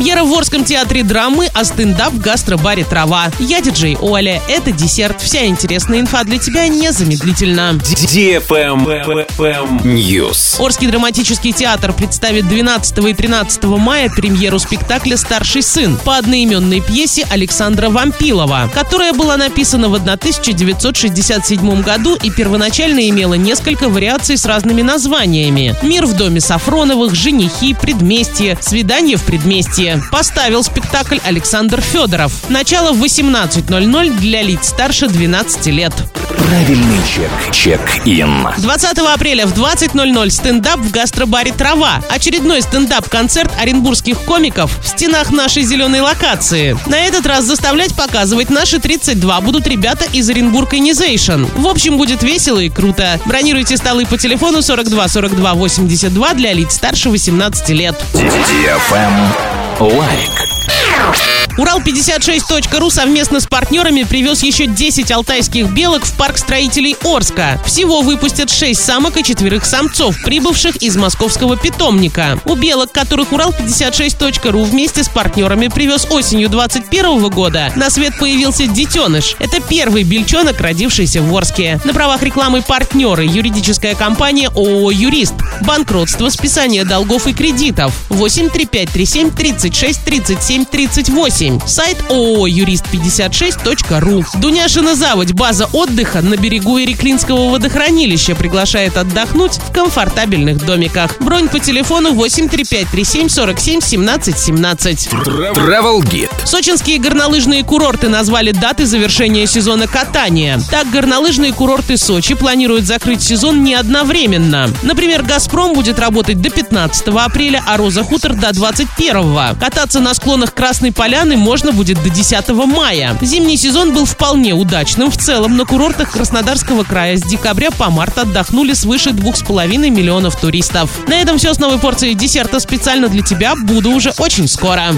Премьера в Орском театре драмы, а стендап в гастробаре «Трава». Я диджей Оля. Это десерт. Вся интересная инфа для тебя незамедлительно. News. Орский драматический театр представит 12 и 13 мая премьеру спектакля «Старший сын» по одноименной пьесе Александра Вампилова, которая была написана в 1967 году и первоначально имела несколько вариаций с разными названиями. «Мир в доме Сафроновых», «Женихи», «Предместье», «Свидание в предместье». Поставил спектакль Александр Федоров. Начало в 18.00 для лиц старше 12 лет. Правильный чек. Check-in. 20 апреля в 20.00 стендап в гастробаре «Трава». Очередной стендап-концерт оренбургских комиков в стенах нашей зеленой локации. На этот раз заставлять показывать наши 32 будут ребята из Оренбург Инизейшн. В общем, будет весело и круто. Бронируйте столы по телефону 42 42 82 для лиц старше 18 лет. Лайк. Урал56.ру совместно с партнерами привез еще 10 алтайских белок в парк строителей Орска. Всего выпустят 6 самок и четверых самцов, прибывших из московского питомника. У белок, которых Урал56.ру вместе с партнерами привез осенью 2021 года, на свет появился детеныш. Это первый бельчонок, родившийся в Орске. На правах рекламы партнеры юридическая компания ООО «Юрист». Банкротство, списание долгов и кредитов. 8 3537 36 37 38. Сайт ООО юрист56.ру. Дуняшина заводь. База отдыха на берегу Иреклинского водохранилища приглашает отдохнуть в комфортабельных домиках. Бронь по телефону 83537 47 17 17. Travel Guide. Сочинские горнолыжные курорты назвали даты завершения сезона катания. Так, горнолыжные курорты Сочи планируют закрыть сезон не одновременно. Например, «Газпром» будет работать до 15 апреля, а «Роза Хутор» до 21. Кататься на склонах Красной Поляны можно будет до 10 мая. Зимний сезон был вполне удачным. В целом на курортах Краснодарского края с декабря по март отдохнули свыше 2,5 миллионов туристов. На этом все с новой порцией десерта специально для тебя. Буду уже очень скоро.